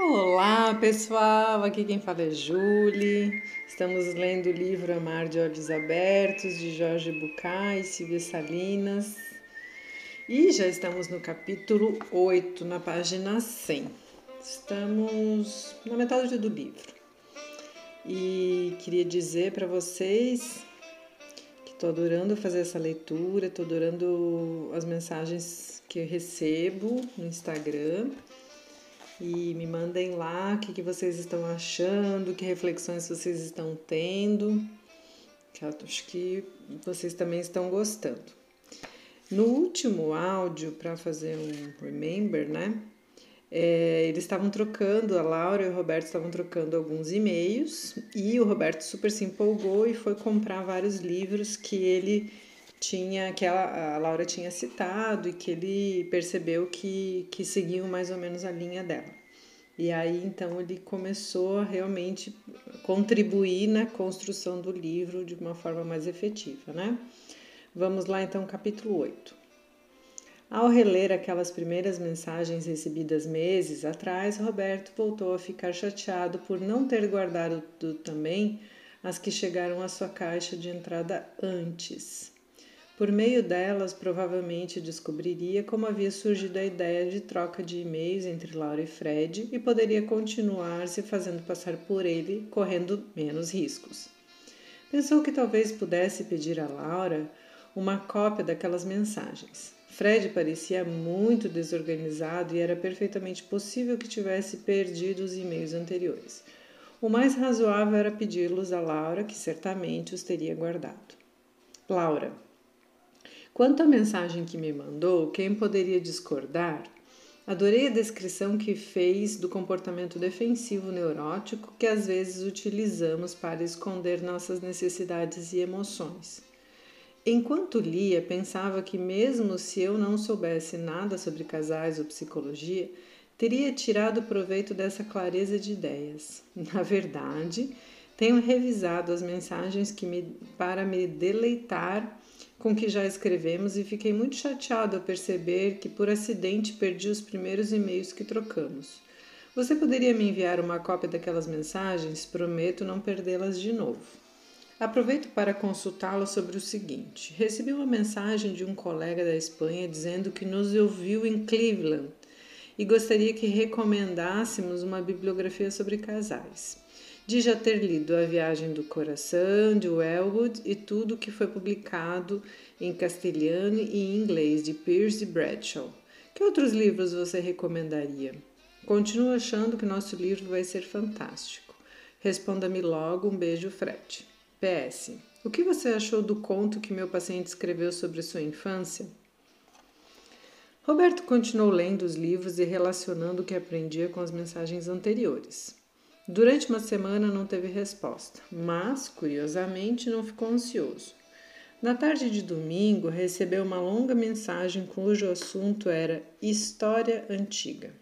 Olá pessoal, aqui quem fala é Julie. Estamos lendo o livro Amar de Olhos Abertos de Jorge Bucay e Silvia Salinas. E já estamos no capítulo 8, na página 100. Estamos na metade do livro. E queria dizer para vocês que estou adorando fazer essa leitura, estou adorando as mensagens que recebo no Instagram e me mandem lá o que, que vocês estão achando, que reflexões vocês estão tendo, que acho que vocês também estão gostando. No último áudio, para fazer um remember, né? É, eles estavam trocando, a Laura e o Roberto estavam trocando alguns e-mails e o Roberto super se empolgou e foi comprar vários livros que ele tinha que a, a Laura tinha citado e que ele percebeu que, que seguiam mais ou menos a linha dela. E aí então ele começou a realmente contribuir na construção do livro de uma forma mais efetiva, né? Vamos lá então, capítulo 8. Ao reler aquelas primeiras mensagens recebidas meses atrás, Roberto voltou a ficar chateado por não ter guardado também as que chegaram à sua caixa de entrada antes. Por meio delas, provavelmente descobriria como havia surgido a ideia de troca de e-mails entre Laura e Fred e poderia continuar se fazendo passar por ele, correndo menos riscos. Pensou que talvez pudesse pedir a Laura uma cópia daquelas mensagens. Fred parecia muito desorganizado e era perfeitamente possível que tivesse perdido os e-mails anteriores. O mais razoável era pedi-los a Laura, que certamente os teria guardado. Laura, Quanto à mensagem que me mandou, quem poderia discordar? Adorei a descrição que fez do comportamento defensivo neurótico que às vezes utilizamos para esconder nossas necessidades e emoções. Enquanto lia, pensava que, mesmo se eu não soubesse nada sobre casais ou psicologia, teria tirado proveito dessa clareza de ideias. Na verdade, tenho revisado as mensagens que me, para me deleitar com que já escrevemos e fiquei muito chateado ao perceber que por acidente perdi os primeiros e-mails que trocamos. Você poderia me enviar uma cópia daquelas mensagens? Prometo não perdê-las de novo. Aproveito para consultá-lo sobre o seguinte: recebi uma mensagem de um colega da Espanha dizendo que nos ouviu em Cleveland e gostaria que recomendássemos uma bibliografia sobre casais de já ter lido A Viagem do Coração, de Wellwood e tudo que foi publicado em castelhano e em inglês de Pierce Bradshaw. Que outros livros você recomendaria? Continuo achando que nosso livro vai ser fantástico. Responda-me logo. Um beijo, Fred. PS. O que você achou do conto que meu paciente escreveu sobre sua infância? Roberto continuou lendo os livros e relacionando o que aprendia com as mensagens anteriores. Durante uma semana não teve resposta, mas, curiosamente, não ficou ansioso. Na tarde de domingo, recebeu uma longa mensagem cujo assunto era História Antiga.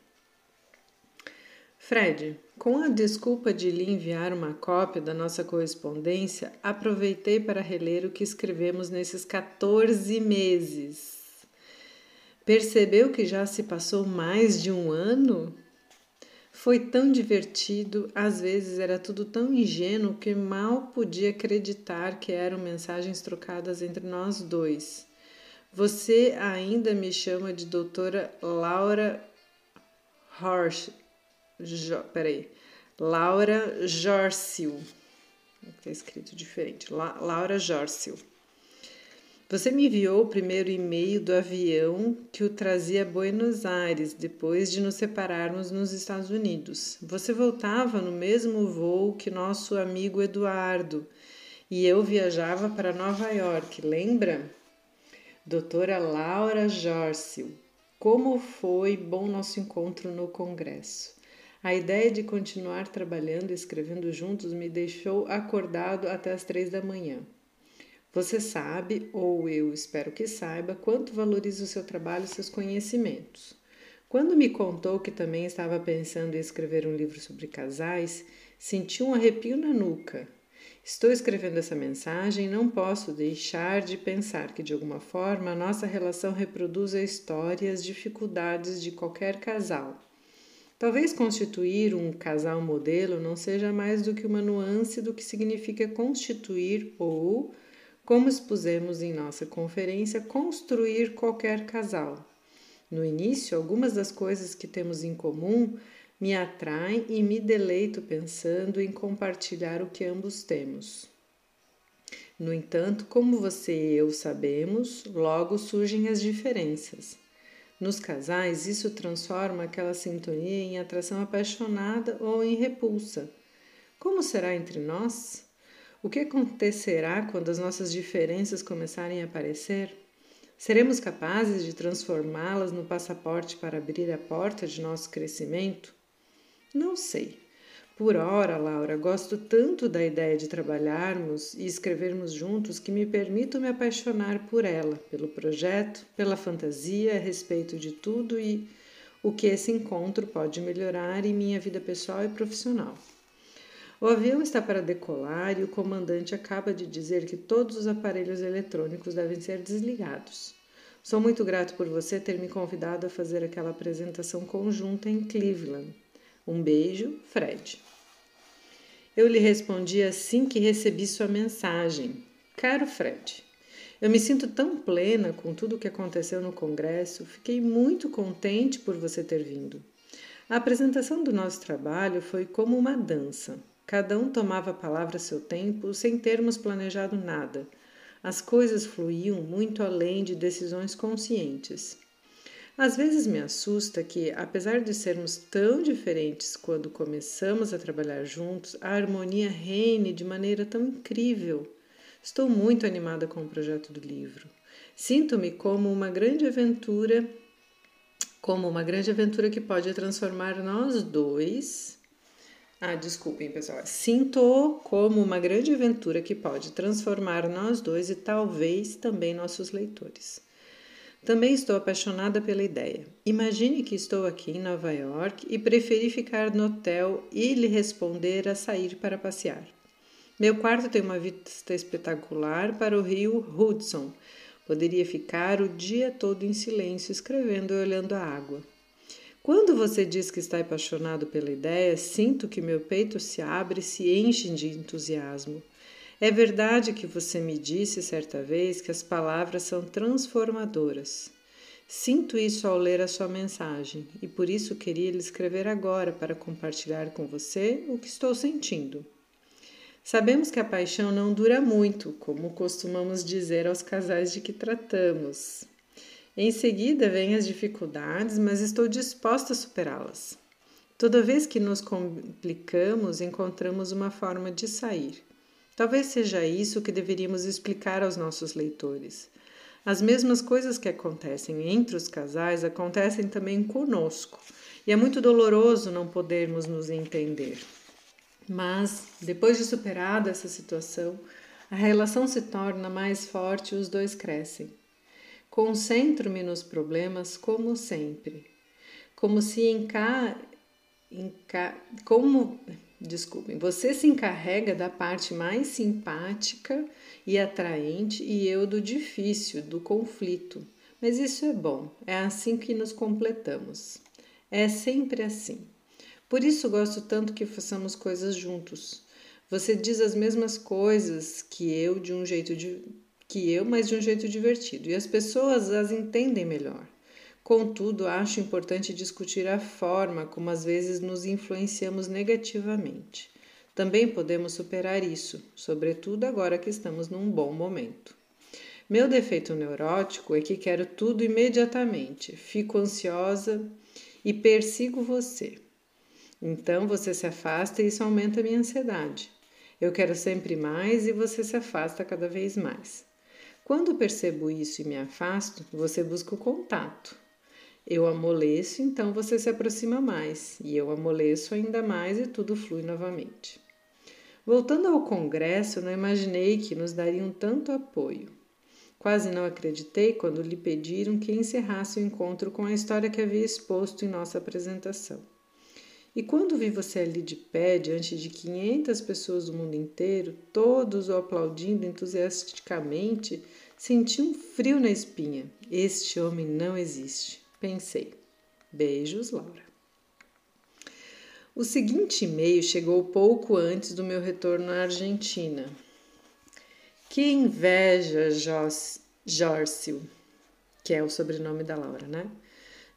Fred, com a desculpa de lhe enviar uma cópia da nossa correspondência, aproveitei para reler o que escrevemos nesses 14 meses. Percebeu que já se passou mais de um ano? Foi tão divertido, às vezes era tudo tão ingênuo que mal podia acreditar que eram mensagens trocadas entre nós dois. Você ainda me chama de doutora Laura Horsch. Jo, peraí. Laura Jorsil. Está escrito diferente. La, Laura Jorsil. Você me enviou o primeiro e-mail do avião que o trazia a Buenos Aires depois de nos separarmos nos Estados Unidos. Você voltava no mesmo voo que nosso amigo Eduardo e eu viajava para Nova York, lembra? Doutora Laura Jorcil, como foi bom nosso encontro no Congresso. A ideia de continuar trabalhando e escrevendo juntos me deixou acordado até as três da manhã. Você sabe, ou eu espero que saiba, quanto valorizo o seu trabalho e seus conhecimentos. Quando me contou que também estava pensando em escrever um livro sobre casais, senti um arrepio na nuca. Estou escrevendo essa mensagem e não posso deixar de pensar que, de alguma forma, a nossa relação reproduz a história e as dificuldades de qualquer casal. Talvez constituir um casal modelo não seja mais do que uma nuance do que significa constituir ou, como expusemos em nossa conferência, construir qualquer casal. No início, algumas das coisas que temos em comum me atraem e me deleito pensando em compartilhar o que ambos temos. No entanto, como você e eu sabemos, logo surgem as diferenças. Nos casais, isso transforma aquela sintonia em atração apaixonada ou em repulsa. Como será entre nós? O que acontecerá quando as nossas diferenças começarem a aparecer? Seremos capazes de transformá-las no passaporte para abrir a porta de nosso crescimento? Não sei. Por ora, Laura, gosto tanto da ideia de trabalharmos e escrevermos juntos que me permito me apaixonar por ela, pelo projeto, pela fantasia a respeito de tudo e o que esse encontro pode melhorar em minha vida pessoal e profissional. O avião está para decolar e o comandante acaba de dizer que todos os aparelhos eletrônicos devem ser desligados. Sou muito grato por você ter me convidado a fazer aquela apresentação conjunta em Cleveland. Um beijo, Fred. Eu lhe respondi assim que recebi sua mensagem. Caro Fred, eu me sinto tão plena com tudo o que aconteceu no congresso, fiquei muito contente por você ter vindo. A apresentação do nosso trabalho foi como uma dança. Cada um tomava a palavra a seu tempo, sem termos planejado nada. As coisas fluíam muito além de decisões conscientes. Às vezes me assusta que, apesar de sermos tão diferentes quando começamos a trabalhar juntos, a harmonia reine de maneira tão incrível. Estou muito animada com o projeto do livro. Sinto-me como uma grande aventura, como uma grande aventura que pode transformar nós dois. Ah, desculpem, pessoal. Sinto como uma grande aventura que pode transformar nós dois e talvez também nossos leitores. Também estou apaixonada pela ideia. Imagine que estou aqui em Nova York e preferi ficar no hotel e lhe responder a sair para passear. Meu quarto tem uma vista espetacular para o rio Hudson. Poderia ficar o dia todo em silêncio, escrevendo e olhando a água. Quando você diz que está apaixonado pela ideia, sinto que meu peito se abre e se enche de entusiasmo. É verdade que você me disse certa vez que as palavras são transformadoras. Sinto isso ao ler a sua mensagem e por isso queria lhe escrever agora para compartilhar com você o que estou sentindo. Sabemos que a paixão não dura muito, como costumamos dizer aos casais de que tratamos. Em seguida vêm as dificuldades, mas estou disposta a superá-las. Toda vez que nos complicamos, encontramos uma forma de sair. Talvez seja isso que deveríamos explicar aos nossos leitores. As mesmas coisas que acontecem entre os casais acontecem também conosco, e é muito doloroso não podermos nos entender. Mas, depois de superada essa situação, a relação se torna mais forte e os dois crescem. Concentro-me nos problemas como sempre, como se enca... Enca... como desculpem, você se encarrega da parte mais simpática e atraente e eu do difícil, do conflito. Mas isso é bom, é assim que nos completamos. É sempre assim. Por isso gosto tanto que façamos coisas juntos. Você diz as mesmas coisas que eu de um jeito de, que eu, mas de um jeito divertido, e as pessoas as entendem melhor. Contudo, acho importante discutir a forma como às vezes nos influenciamos negativamente. Também podemos superar isso, sobretudo agora que estamos num bom momento. Meu defeito neurótico é que quero tudo imediatamente, fico ansiosa e persigo você. Então você se afasta e isso aumenta minha ansiedade. Eu quero sempre mais e você se afasta cada vez mais. Quando percebo isso e me afasto, você busca o contato. Eu amoleço, então você se aproxima mais, e eu amoleço ainda mais e tudo flui novamente. Voltando ao congresso, não imaginei que nos dariam tanto apoio. Quase não acreditei quando lhe pediram que encerrasse o encontro com a história que havia exposto em nossa apresentação. E quando vi você ali de pé, diante de 500 pessoas do mundo inteiro, todos o aplaudindo entusiasticamente, senti um frio na espinha. Este homem não existe. Pensei. Beijos, Laura. O seguinte e-mail chegou pouco antes do meu retorno à Argentina. Que inveja, Jórcio, que é o sobrenome da Laura, né?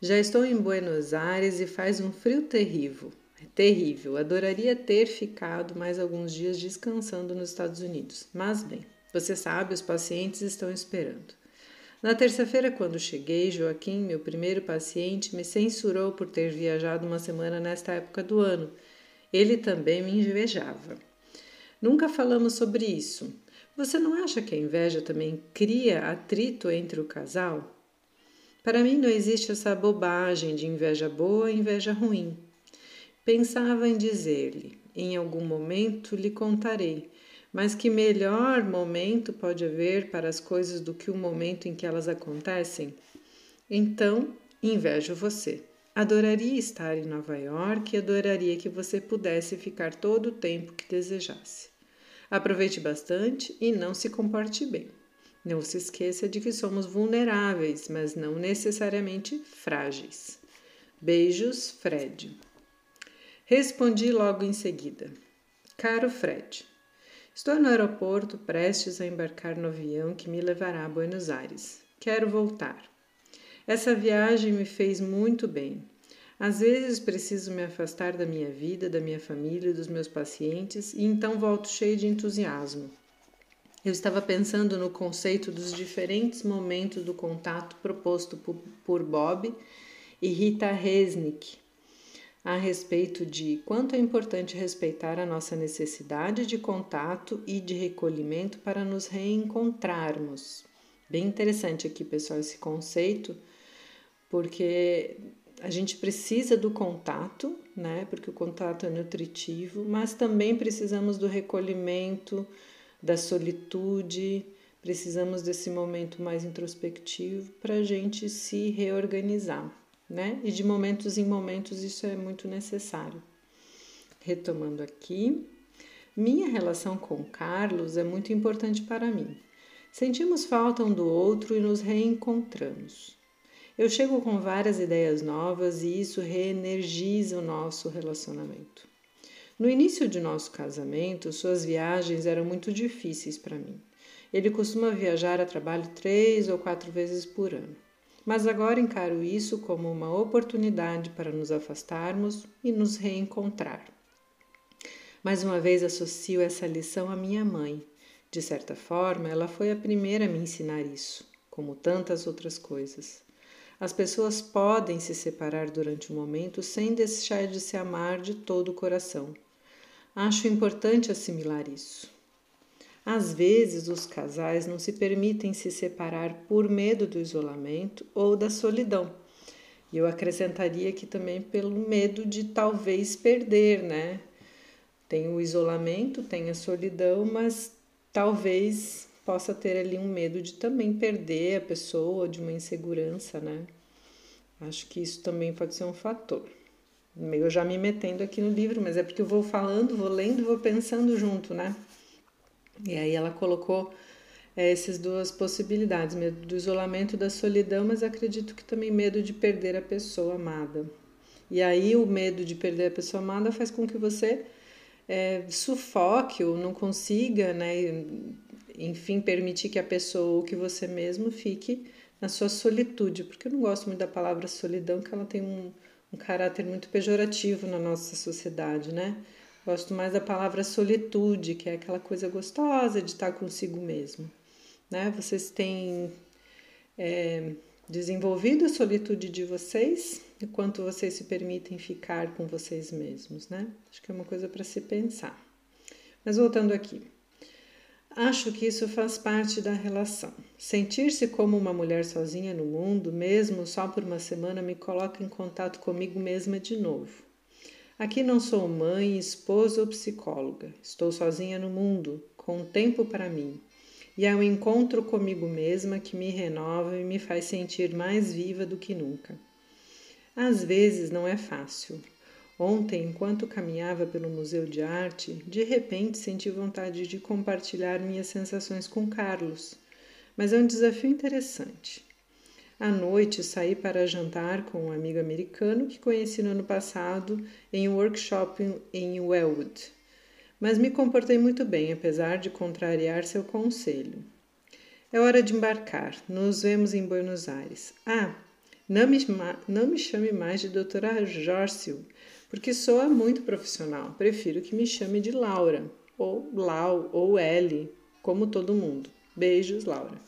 Já estou em Buenos Aires e faz um frio terrível. É terrível. Adoraria ter ficado mais alguns dias descansando nos Estados Unidos. Mas bem, você sabe, os pacientes estão esperando. Na terça-feira, quando cheguei, Joaquim, meu primeiro paciente, me censurou por ter viajado uma semana nesta época do ano. Ele também me invejava. Nunca falamos sobre isso. Você não acha que a inveja também cria atrito entre o casal? Para mim não existe essa bobagem de inveja boa e inveja ruim. Pensava em dizer-lhe: em algum momento lhe contarei, mas que melhor momento pode haver para as coisas do que o momento em que elas acontecem? Então, invejo você. Adoraria estar em Nova York e adoraria que você pudesse ficar todo o tempo que desejasse. Aproveite bastante e não se comporte bem. Não se esqueça de que somos vulneráveis, mas não necessariamente frágeis. Beijos, Fred. Respondi logo em seguida: Caro Fred, Estou no aeroporto prestes a embarcar no avião que me levará a Buenos Aires. Quero voltar. Essa viagem me fez muito bem. Às vezes preciso me afastar da minha vida, da minha família e dos meus pacientes e então volto cheio de entusiasmo. Eu estava pensando no conceito dos diferentes momentos do contato proposto por Bob e Rita Resnick a respeito de quanto é importante respeitar a nossa necessidade de contato e de recolhimento para nos reencontrarmos. Bem interessante aqui, pessoal, esse conceito, porque a gente precisa do contato, né? Porque o contato é nutritivo, mas também precisamos do recolhimento, da solitude, precisamos desse momento mais introspectivo para a gente se reorganizar né? E de momentos em momentos isso é muito necessário. Retomando aqui, minha relação com Carlos é muito importante para mim. Sentimos falta um do outro e nos reencontramos. Eu chego com várias ideias novas e isso reenergiza o nosso relacionamento. No início de nosso casamento, suas viagens eram muito difíceis para mim. Ele costuma viajar a trabalho três ou quatro vezes por ano mas agora encaro isso como uma oportunidade para nos afastarmos e nos reencontrar. Mais uma vez associo essa lição à minha mãe. De certa forma, ela foi a primeira a me ensinar isso, como tantas outras coisas. As pessoas podem se separar durante um momento sem deixar de se amar de todo o coração. Acho importante assimilar isso. Às vezes, os casais não se permitem se separar por medo do isolamento ou da solidão. E eu acrescentaria que também pelo medo de talvez perder, né? Tem o isolamento, tem a solidão, mas talvez possa ter ali um medo de também perder a pessoa, de uma insegurança, né? Acho que isso também pode ser um fator. Eu já me metendo aqui no livro, mas é porque eu vou falando, vou lendo, vou pensando junto, né? E aí ela colocou é, essas duas possibilidades, medo do isolamento da solidão, mas acredito que também medo de perder a pessoa amada. E aí o medo de perder a pessoa amada faz com que você é, sufoque ou não consiga, né, enfim, permitir que a pessoa ou que você mesmo fique na sua solitude, porque eu não gosto muito da palavra solidão, que ela tem um, um caráter muito pejorativo na nossa sociedade, né? Gosto mais da palavra solitude, que é aquela coisa gostosa de estar consigo mesmo. Né? Vocês têm é, desenvolvido a solitude de vocês e quanto vocês se permitem ficar com vocês mesmos, né? Acho que é uma coisa para se pensar. Mas voltando aqui. Acho que isso faz parte da relação. Sentir-se como uma mulher sozinha no mundo, mesmo só por uma semana, me coloca em contato comigo mesma de novo. Aqui não sou mãe, esposa ou psicóloga. Estou sozinha no mundo, com tempo para mim. E é o um encontro comigo mesma que me renova e me faz sentir mais viva do que nunca. Às vezes não é fácil. Ontem, enquanto caminhava pelo Museu de Arte, de repente senti vontade de compartilhar minhas sensações com Carlos. Mas é um desafio interessante. À noite, saí para jantar com um amigo americano que conheci no ano passado em um workshop em Wellwood. Mas me comportei muito bem, apesar de contrariar seu conselho. É hora de embarcar. Nos vemos em Buenos Aires. Ah, não me, não me chame mais de doutora Jórcio, porque soa muito profissional. Prefiro que me chame de Laura, ou Lau, ou L, como todo mundo. Beijos, Laura.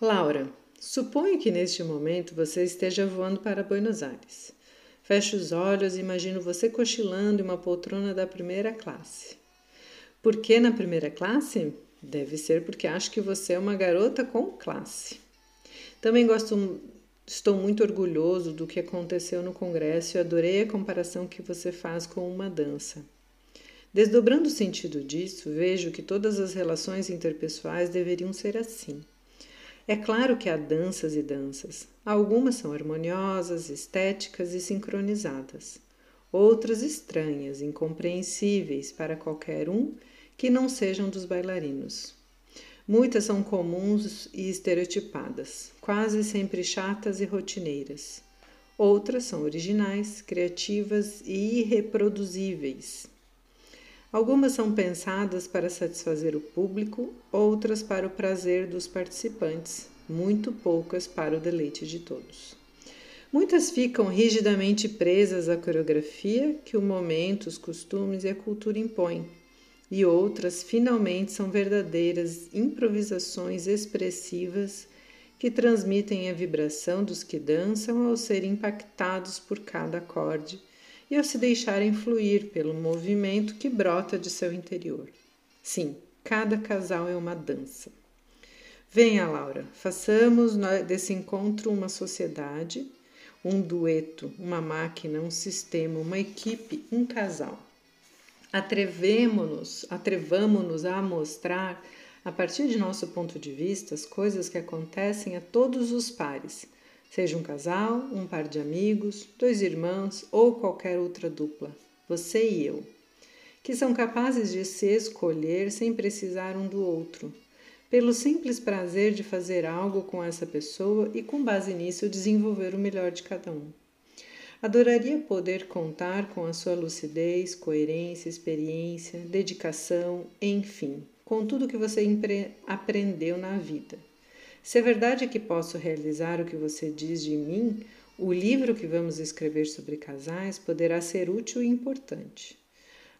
Laura, Suponho que neste momento você esteja voando para Buenos Aires. Feche os olhos e imagino você cochilando em uma poltrona da primeira classe. Por que na primeira classe? Deve ser porque acho que você é uma garota com classe. Também gosto, estou muito orgulhoso do que aconteceu no congresso e adorei a comparação que você faz com uma dança. Desdobrando o sentido disso, vejo que todas as relações interpessoais deveriam ser assim. É claro que há danças e danças. Algumas são harmoniosas, estéticas e sincronizadas. Outras estranhas, incompreensíveis para qualquer um que não sejam dos bailarinos. Muitas são comuns e estereotipadas, quase sempre chatas e rotineiras. Outras são originais, criativas e irreproduzíveis. Algumas são pensadas para satisfazer o público, outras para o prazer dos participantes, muito poucas para o deleite de todos. Muitas ficam rigidamente presas à coreografia que o momento, os costumes e a cultura impõem, e outras finalmente são verdadeiras improvisações expressivas que transmitem a vibração dos que dançam ao serem impactados por cada acorde e ao se deixarem fluir pelo movimento que brota de seu interior. Sim, cada casal é uma dança. Venha, Laura, façamos desse encontro uma sociedade, um dueto, uma máquina, um sistema, uma equipe, um casal. Atrevemos-nos, atrevamos-nos a mostrar, a partir de nosso ponto de vista, as coisas que acontecem a todos os pares Seja um casal, um par de amigos, dois irmãos ou qualquer outra dupla, você e eu, que são capazes de se escolher sem precisar um do outro, pelo simples prazer de fazer algo com essa pessoa e, com base nisso, desenvolver o melhor de cada um. Adoraria poder contar com a sua lucidez, coerência, experiência, dedicação, enfim, com tudo que você aprendeu na vida. Se é verdade que posso realizar o que você diz de mim, o livro que vamos escrever sobre casais poderá ser útil e importante.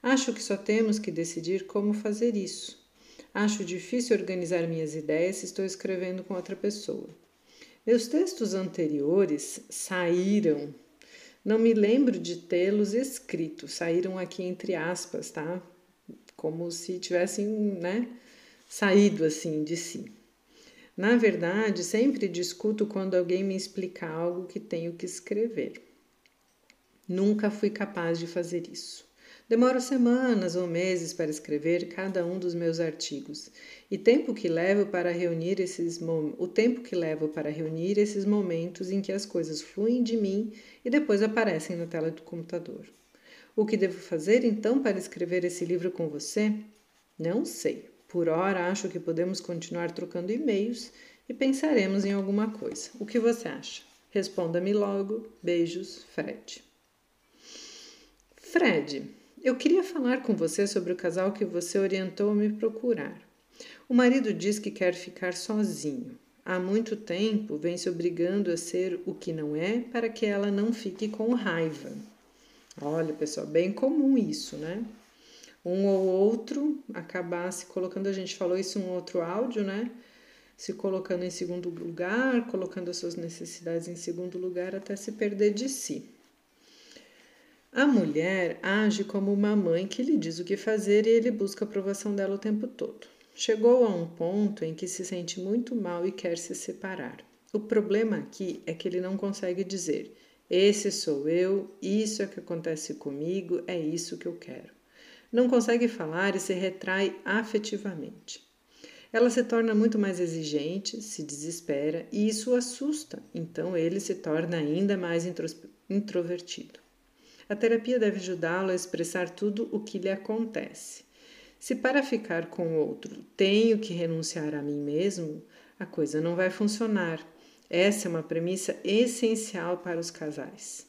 Acho que só temos que decidir como fazer isso. Acho difícil organizar minhas ideias se estou escrevendo com outra pessoa. Meus textos anteriores saíram. Não me lembro de tê-los escrito, saíram aqui entre aspas, tá? Como se tivessem, né, saído assim de si. Na verdade, sempre discuto quando alguém me explica algo que tenho que escrever. Nunca fui capaz de fazer isso. Demoro semanas ou meses para escrever cada um dos meus artigos, e tempo que levo para reunir esses o tempo que levo para reunir esses momentos em que as coisas fluem de mim e depois aparecem na tela do computador. O que devo fazer então para escrever esse livro com você? Não sei. Por hora, acho que podemos continuar trocando e-mails e pensaremos em alguma coisa. O que você acha? Responda-me logo. Beijos, Fred. Fred, eu queria falar com você sobre o casal que você orientou a me procurar. O marido diz que quer ficar sozinho. Há muito tempo vem se obrigando a ser o que não é para que ela não fique com raiva. Olha, pessoal, bem comum isso, né? um ou outro acabar se colocando, a gente falou isso em um outro áudio, né? Se colocando em segundo lugar, colocando as suas necessidades em segundo lugar até se perder de si. A mulher age como uma mãe que lhe diz o que fazer e ele busca a aprovação dela o tempo todo. Chegou a um ponto em que se sente muito mal e quer se separar. O problema aqui é que ele não consegue dizer: Esse sou eu, isso é que acontece comigo, é isso que eu quero não consegue falar e se retrai afetivamente. Ela se torna muito mais exigente, se desespera e isso assusta, então ele se torna ainda mais introvertido. A terapia deve ajudá-lo a expressar tudo o que lhe acontece. Se para ficar com outro tenho que renunciar a mim mesmo, a coisa não vai funcionar. Essa é uma premissa essencial para os casais.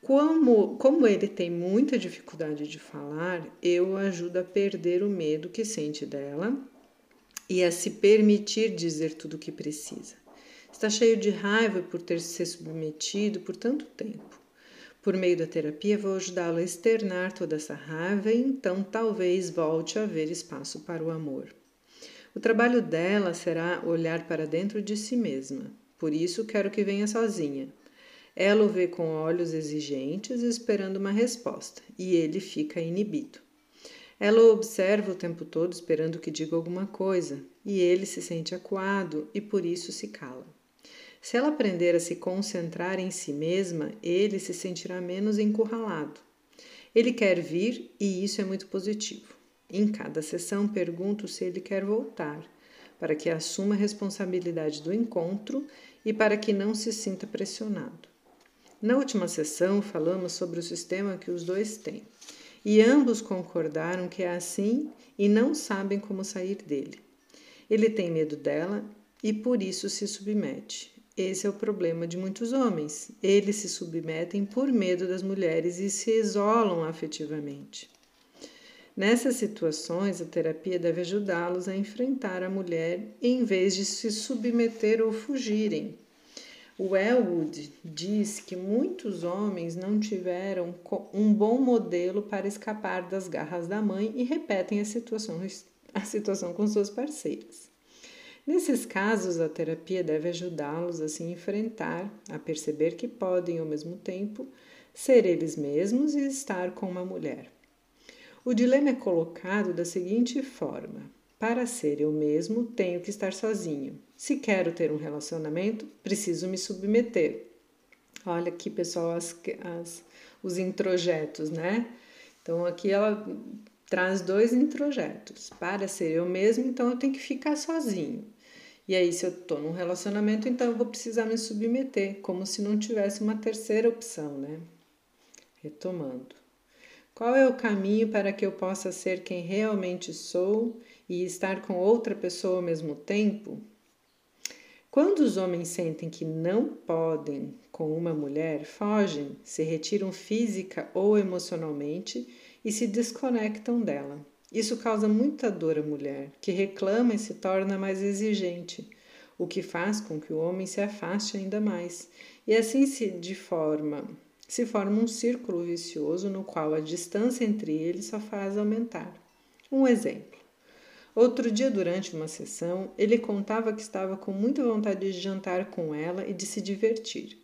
Como, como ele tem muita dificuldade de falar, eu o ajudo a perder o medo que sente dela e a se permitir dizer tudo o que precisa. Está cheio de raiva por ter se submetido por tanto tempo. Por meio da terapia, vou ajudá-lo a externar toda essa raiva e então talvez volte a haver espaço para o amor. O trabalho dela será olhar para dentro de si mesma. Por isso, quero que venha sozinha. Ela o vê com olhos exigentes, esperando uma resposta, e ele fica inibido. Ela o observa o tempo todo, esperando que diga alguma coisa, e ele se sente acuado e por isso se cala. Se ela aprender a se concentrar em si mesma, ele se sentirá menos encurralado. Ele quer vir e isso é muito positivo. Em cada sessão, pergunto se ele quer voltar, para que assuma a responsabilidade do encontro e para que não se sinta pressionado. Na última sessão, falamos sobre o sistema que os dois têm e ambos concordaram que é assim e não sabem como sair dele. Ele tem medo dela e por isso se submete. Esse é o problema de muitos homens. Eles se submetem por medo das mulheres e se isolam afetivamente. Nessas situações, a terapia deve ajudá-los a enfrentar a mulher em vez de se submeter ou fugirem. O Elwood diz que muitos homens não tiveram um bom modelo para escapar das garras da mãe e repetem a situação, a situação com suas parceiras. Nesses casos, a terapia deve ajudá-los a se enfrentar, a perceber que podem, ao mesmo tempo, ser eles mesmos e estar com uma mulher. O dilema é colocado da seguinte forma: para ser eu mesmo, tenho que estar sozinho. Se quero ter um relacionamento, preciso me submeter. Olha aqui, pessoal, as, as, os introjetos, né? Então, aqui ela traz dois introjetos. Para ser eu mesmo, então eu tenho que ficar sozinho. E aí, se eu estou num relacionamento, então eu vou precisar me submeter, como se não tivesse uma terceira opção, né? Retomando. Qual é o caminho para que eu possa ser quem realmente sou e estar com outra pessoa ao mesmo tempo? Quando os homens sentem que não podem com uma mulher, fogem, se retiram física ou emocionalmente e se desconectam dela. Isso causa muita dor à mulher, que reclama e se torna mais exigente, o que faz com que o homem se afaste ainda mais, e assim se de forma se forma um círculo vicioso no qual a distância entre eles só faz aumentar. Um exemplo. Outro dia, durante uma sessão, ele contava que estava com muita vontade de jantar com ela e de se divertir.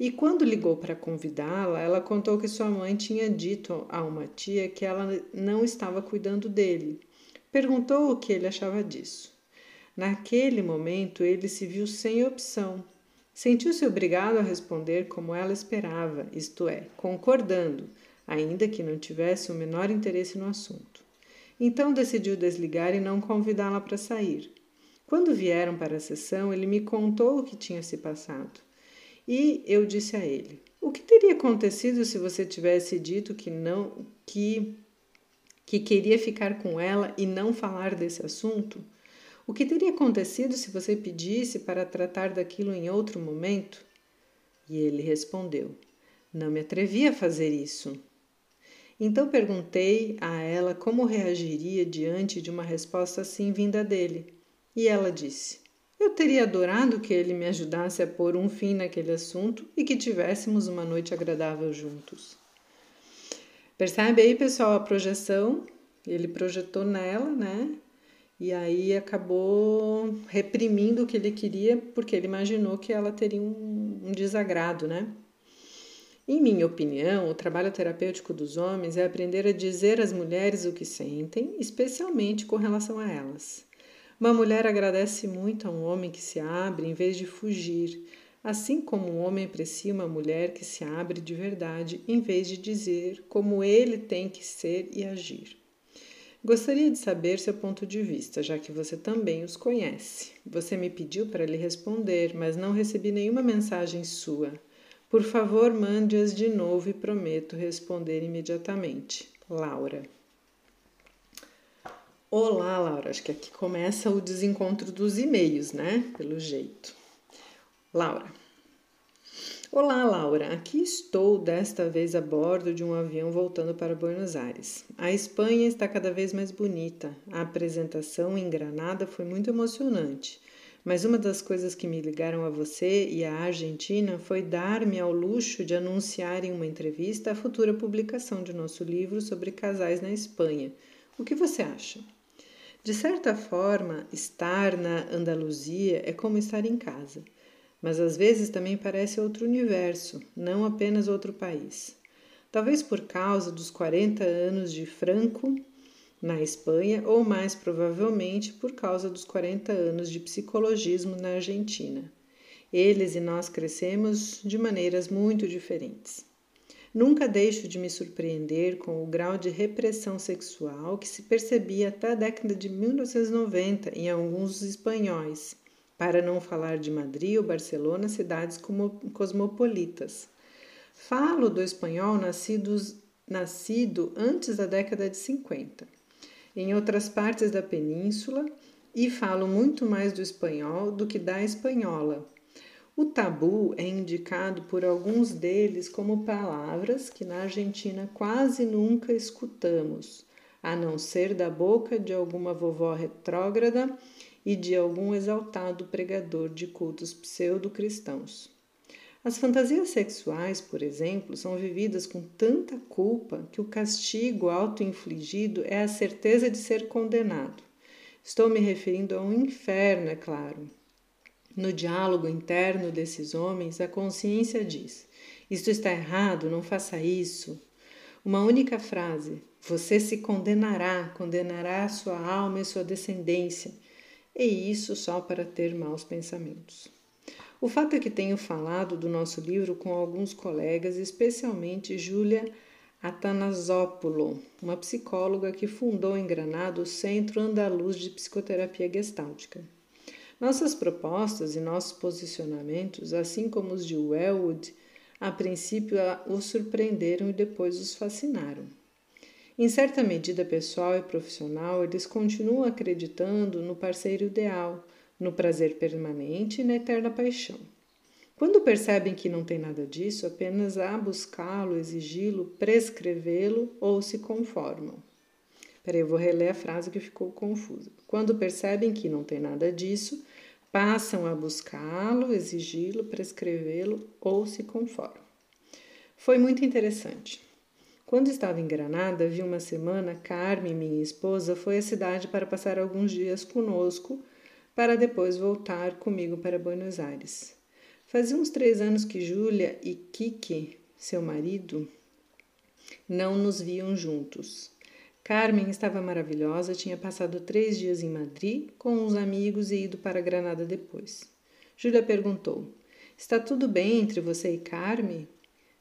E quando ligou para convidá-la, ela contou que sua mãe tinha dito a uma tia que ela não estava cuidando dele. Perguntou o que ele achava disso. Naquele momento, ele se viu sem opção. Sentiu-se obrigado a responder como ela esperava, isto é, concordando, ainda que não tivesse o menor interesse no assunto. Então decidiu desligar e não convidá-la para sair. Quando vieram para a sessão, ele me contou o que tinha se passado. E eu disse a ele: O que teria acontecido se você tivesse dito que não que que queria ficar com ela e não falar desse assunto? O que teria acontecido se você pedisse para tratar daquilo em outro momento? E ele respondeu: Não me atrevi a fazer isso. Então perguntei a ela como reagiria diante de uma resposta assim vinda dele. E ela disse: eu teria adorado que ele me ajudasse a pôr um fim naquele assunto e que tivéssemos uma noite agradável juntos. Percebe aí, pessoal, a projeção? Ele projetou nela, né? E aí acabou reprimindo o que ele queria porque ele imaginou que ela teria um, um desagrado, né? Em minha opinião, o trabalho terapêutico dos homens é aprender a dizer às mulheres o que sentem, especialmente com relação a elas. Uma mulher agradece muito a um homem que se abre em vez de fugir, assim como um homem aprecia uma mulher que se abre de verdade em vez de dizer como ele tem que ser e agir. Gostaria de saber seu ponto de vista, já que você também os conhece. Você me pediu para lhe responder, mas não recebi nenhuma mensagem sua. Por favor, mande-as de novo e prometo responder imediatamente. Laura. Olá, Laura. Acho que aqui começa o desencontro dos e-mails, né? Pelo jeito. Laura. Olá, Laura. Aqui estou, desta vez a bordo de um avião voltando para Buenos Aires. A Espanha está cada vez mais bonita. A apresentação em Granada foi muito emocionante. Mas uma das coisas que me ligaram a você e à Argentina foi dar-me ao luxo de anunciar em uma entrevista a futura publicação de nosso livro sobre casais na Espanha. O que você acha? De certa forma, estar na Andaluzia é como estar em casa mas às vezes também parece outro universo, não apenas outro país. Talvez por causa dos 40 anos de Franco na Espanha, ou mais provavelmente por causa dos 40 anos de psicologismo na Argentina. Eles e nós crescemos de maneiras muito diferentes. Nunca deixo de me surpreender com o grau de repressão sexual que se percebia até a década de 1990 em alguns espanhóis para não falar de Madrid ou Barcelona, cidades cosmopolitas. Falo do espanhol nascido antes da década de 50, em outras partes da península, e falo muito mais do espanhol do que da espanhola. O tabu é indicado por alguns deles como palavras que na Argentina quase nunca escutamos, a não ser da boca de alguma vovó retrógrada e de algum exaltado pregador de cultos pseudo-cristãos. As fantasias sexuais, por exemplo, são vividas com tanta culpa que o castigo auto-infligido é a certeza de ser condenado. Estou me referindo a um inferno, é claro. No diálogo interno desses homens, a consciência diz: Isto está errado, não faça isso. Uma única frase: Você se condenará, condenará sua alma e sua descendência e isso só para ter maus pensamentos. O fato é que tenho falado do nosso livro com alguns colegas, especialmente Júlia Atanasopoulos, uma psicóloga que fundou em Granada o Centro Andaluz de Psicoterapia Gestáltica. Nossas propostas e nossos posicionamentos, assim como os de Wellwood, a princípio os surpreenderam e depois os fascinaram. Em certa medida pessoal e profissional, eles continuam acreditando no parceiro ideal, no prazer permanente e na eterna paixão. Quando percebem que não tem nada disso, apenas a buscá-lo, exigi-lo, prescrevê-lo ou se conformam. Peraí, eu vou reler a frase que ficou confusa. Quando percebem que não tem nada disso, passam a buscá-lo, exigi-lo, prescrevê-lo ou se conformam. Foi muito interessante. Quando estava em Granada, vi uma semana, Carmen, minha esposa, foi à cidade para passar alguns dias conosco, para depois voltar comigo para Buenos Aires. Fazia uns três anos que Júlia e Kiki, seu marido, não nos viam juntos. Carmen estava maravilhosa, tinha passado três dias em Madrid com uns amigos e ido para Granada depois. Júlia perguntou: Está tudo bem entre você e Carmen?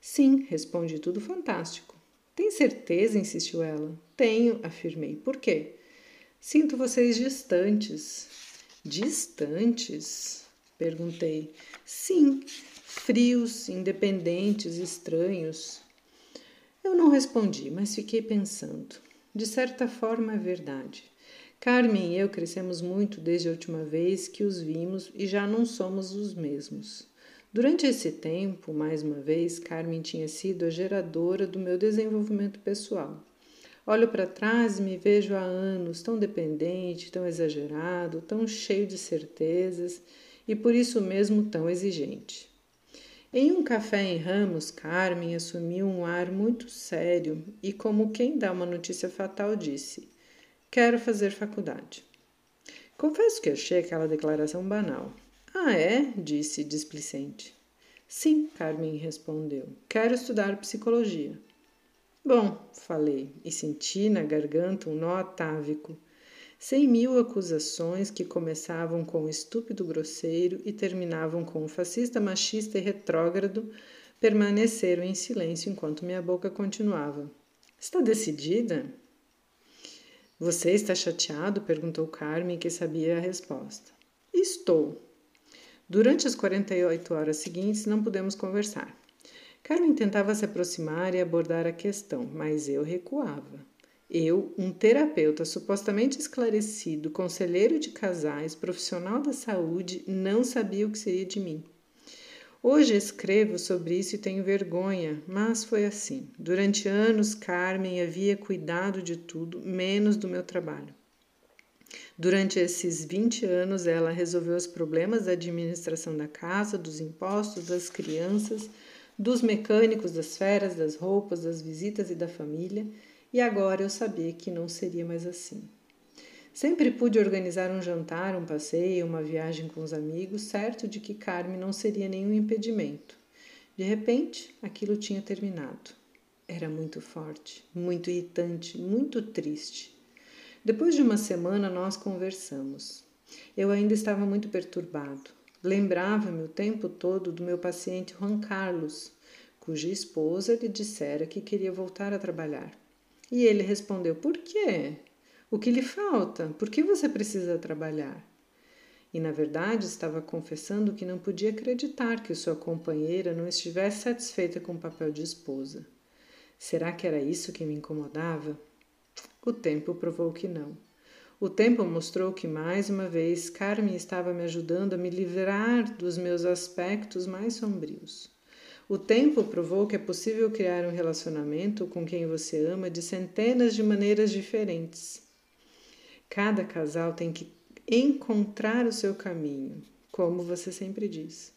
Sim, responde tudo fantástico. Tem certeza? insistiu ela. Tenho, afirmei. Por quê? Sinto vocês distantes. Distantes? Perguntei. Sim, frios, independentes, estranhos. Eu não respondi, mas fiquei pensando. De certa forma é verdade. Carmen e eu crescemos muito desde a última vez que os vimos e já não somos os mesmos. Durante esse tempo, mais uma vez, Carmen tinha sido a geradora do meu desenvolvimento pessoal. Olho para trás e me vejo há anos tão dependente, tão exagerado, tão cheio de certezas e por isso mesmo tão exigente. Em um café em Ramos, Carmen assumiu um ar muito sério e, como quem dá uma notícia fatal, disse: Quero fazer faculdade. Confesso que achei aquela declaração banal. Ah, é? disse displicente. Sim, Carmen respondeu. Quero estudar psicologia. Bom, falei, e senti na garganta um nó atávico. Cem mil acusações que começavam com o estúpido grosseiro e terminavam com o fascista machista e retrógrado permaneceram em silêncio enquanto minha boca continuava. Está decidida? Você está chateado? perguntou Carmen, que sabia a resposta. Estou, Durante as 48 horas seguintes, não pudemos conversar. Carmen tentava se aproximar e abordar a questão, mas eu recuava. Eu, um terapeuta supostamente esclarecido, conselheiro de casais, profissional da saúde, não sabia o que seria de mim. Hoje escrevo sobre isso e tenho vergonha, mas foi assim. Durante anos, Carmen havia cuidado de tudo, menos do meu trabalho. Durante esses 20 anos, ela resolveu os problemas da administração da casa, dos impostos, das crianças, dos mecânicos, das feras, das roupas, das visitas e da família, e agora eu sabia que não seria mais assim. Sempre pude organizar um jantar, um passeio, uma viagem com os amigos, certo de que Carmen não seria nenhum impedimento. De repente, aquilo tinha terminado. Era muito forte, muito irritante, muito triste. Depois de uma semana, nós conversamos. Eu ainda estava muito perturbado. Lembrava-me o tempo todo do meu paciente Juan Carlos, cuja esposa lhe dissera que queria voltar a trabalhar. E ele respondeu: Por quê? O que lhe falta? Por que você precisa trabalhar? E na verdade estava confessando que não podia acreditar que sua companheira não estivesse satisfeita com o papel de esposa. Será que era isso que me incomodava? O tempo provou que não. O tempo mostrou que mais uma vez Carmen estava me ajudando a me livrar dos meus aspectos mais sombrios. O tempo provou que é possível criar um relacionamento com quem você ama de centenas de maneiras diferentes. Cada casal tem que encontrar o seu caminho, como você sempre diz.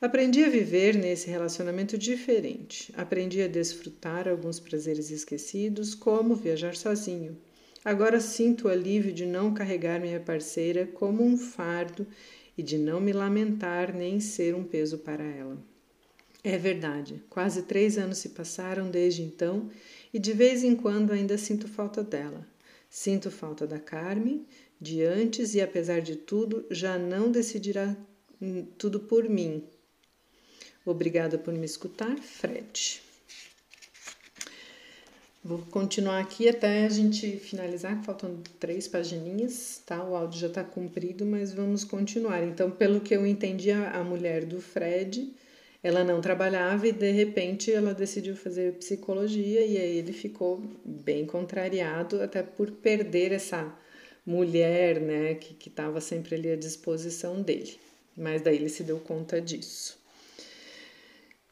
Aprendi a viver nesse relacionamento diferente. Aprendi a desfrutar alguns prazeres esquecidos, como viajar sozinho. Agora sinto o alívio de não carregar minha parceira como um fardo e de não me lamentar nem ser um peso para ela. É verdade, quase três anos se passaram desde então e de vez em quando ainda sinto falta dela. Sinto falta da Carmen de antes e, apesar de tudo, já não decidirá tudo por mim. Obrigada por me escutar, Fred. Vou continuar aqui até a gente finalizar, faltam três pagininhas, tá? O áudio já está comprido, mas vamos continuar. Então, pelo que eu entendi, a mulher do Fred ela não trabalhava e de repente ela decidiu fazer psicologia e aí ele ficou bem contrariado até por perder essa mulher, né, que estava sempre ali à disposição dele. Mas daí ele se deu conta disso.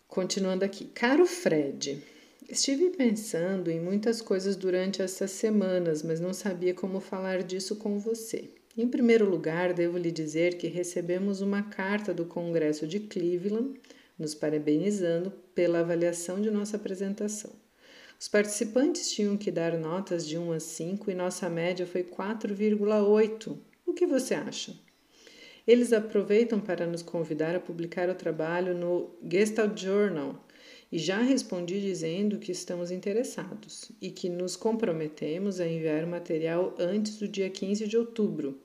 Continuando aqui, caro Fred, estive pensando em muitas coisas durante essas semanas, mas não sabia como falar disso com você. Em primeiro lugar, devo lhe dizer que recebemos uma carta do Congresso de Cleveland nos parabenizando pela avaliação de nossa apresentação. Os participantes tinham que dar notas de 1 a 5 e nossa média foi 4,8. O que você acha? Eles aproveitam para nos convidar a publicar o trabalho no Gestalt Journal e já respondi dizendo que estamos interessados e que nos comprometemos a enviar o material antes do dia 15 de outubro.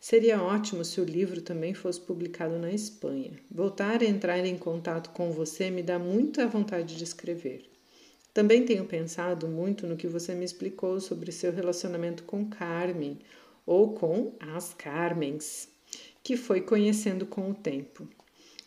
Seria ótimo se o livro também fosse publicado na Espanha. Voltar a entrar em contato com você me dá muita vontade de escrever. Também tenho pensado muito no que você me explicou sobre seu relacionamento com Carmen, ou com as Carmens, que foi conhecendo com o tempo.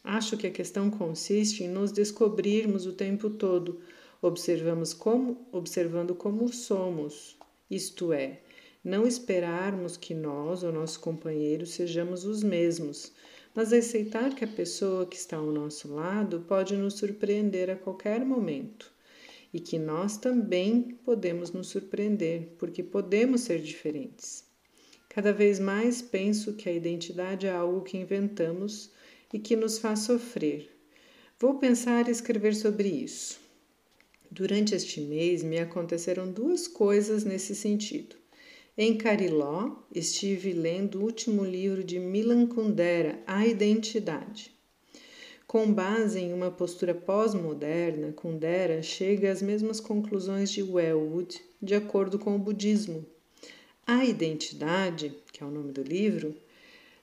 Acho que a questão consiste em nos descobrirmos o tempo todo, observamos como, observando como somos, isto é, não esperarmos que nós ou nosso companheiro sejamos os mesmos, mas aceitar que a pessoa que está ao nosso lado pode nos surpreender a qualquer momento e que nós também podemos nos surpreender, porque podemos ser diferentes. Cada vez mais penso que a identidade é algo que inventamos e que nos faz sofrer. Vou pensar e escrever sobre isso. Durante este mês me aconteceram duas coisas nesse sentido. Em Cariló, estive lendo o último livro de Milan Kundera, A Identidade. Com base em uma postura pós-moderna, Kundera chega às mesmas conclusões de Wellwood, de acordo com o budismo. A Identidade, que é o nome do livro,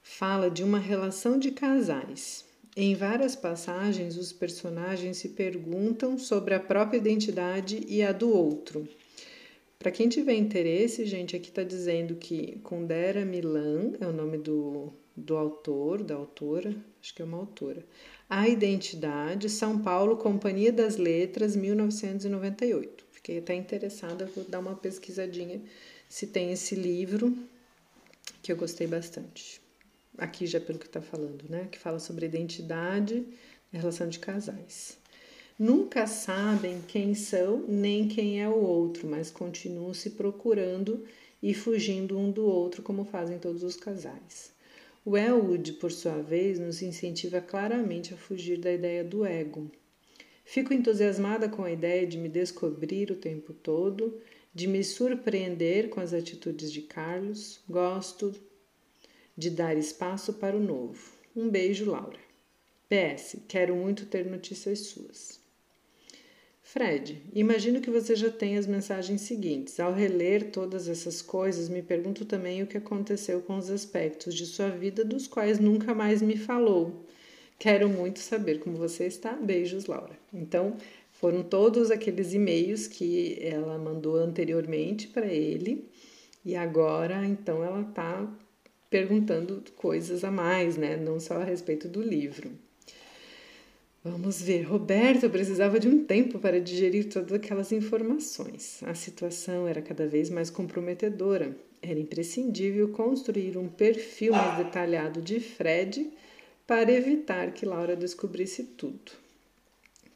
fala de uma relação de casais. Em várias passagens, os personagens se perguntam sobre a própria identidade e a do outro. Para quem tiver interesse, gente, aqui está dizendo que Kundera Milan é o nome do, do autor, da autora, acho que é uma autora. A Identidade, São Paulo, Companhia das Letras, 1998. Fiquei até interessada, vou dar uma pesquisadinha se tem esse livro, que eu gostei bastante. Aqui já pelo que está falando, né? Que fala sobre identidade é a relação de casais. Nunca sabem quem são nem quem é o outro, mas continuam se procurando e fugindo um do outro, como fazem todos os casais. O Elwood, por sua vez, nos incentiva claramente a fugir da ideia do ego. Fico entusiasmada com a ideia de me descobrir o tempo todo, de me surpreender com as atitudes de Carlos. Gosto de dar espaço para o novo. Um beijo, Laura. PS, quero muito ter notícias suas. Fred, imagino que você já tenha as mensagens seguintes. Ao reler todas essas coisas, me pergunto também o que aconteceu com os aspectos de sua vida dos quais nunca mais me falou. Quero muito saber como você está. Beijos, Laura. Então, foram todos aqueles e-mails que ela mandou anteriormente para ele e agora, então, ela está perguntando coisas a mais, né? Não só a respeito do livro. Vamos ver. Roberto precisava de um tempo para digerir todas aquelas informações. A situação era cada vez mais comprometedora. Era imprescindível construir um perfil mais detalhado de Fred para evitar que Laura descobrisse tudo.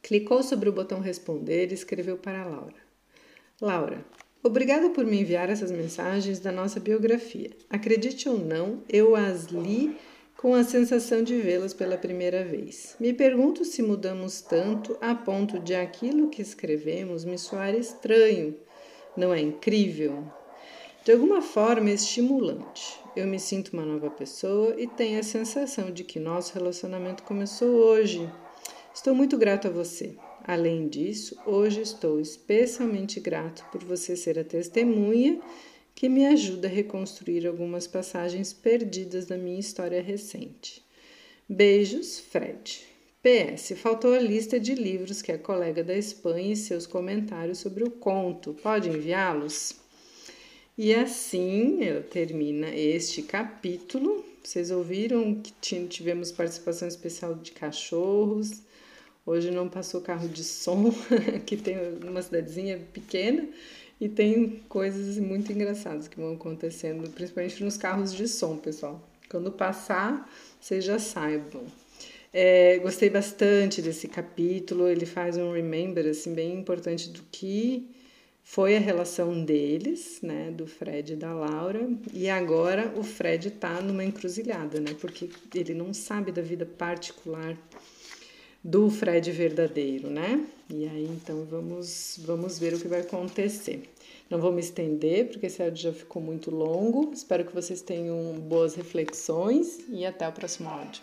Clicou sobre o botão responder e escreveu para Laura: Laura, obrigada por me enviar essas mensagens da nossa biografia. Acredite ou não, eu as li com a sensação de vê-las pela primeira vez. Me pergunto se mudamos tanto a ponto de aquilo que escrevemos me soar estranho. Não é incrível? De alguma forma estimulante. Eu me sinto uma nova pessoa e tenho a sensação de que nosso relacionamento começou hoje. Estou muito grato a você. Além disso, hoje estou especialmente grato por você ser a testemunha que me ajuda a reconstruir algumas passagens perdidas da minha história recente. Beijos, Fred. PS, faltou a lista de livros que a colega da Espanha e seus comentários sobre o conto. Pode enviá-los? E assim termina este capítulo. Vocês ouviram que tivemos participação especial de cachorros. Hoje não passou carro de som, que tem uma cidadezinha pequena e tem coisas muito engraçadas que vão acontecendo, principalmente nos carros de som, pessoal. Quando passar, vocês já saibam. É, gostei bastante desse capítulo. Ele faz um remember assim bem importante do que foi a relação deles, né, do Fred e da Laura, e agora o Fred tá numa encruzilhada, né, porque ele não sabe da vida particular do Fred verdadeiro, né? E aí então vamos vamos ver o que vai acontecer. Não vou me estender porque esse áudio já ficou muito longo. Espero que vocês tenham boas reflexões e até o próximo áudio.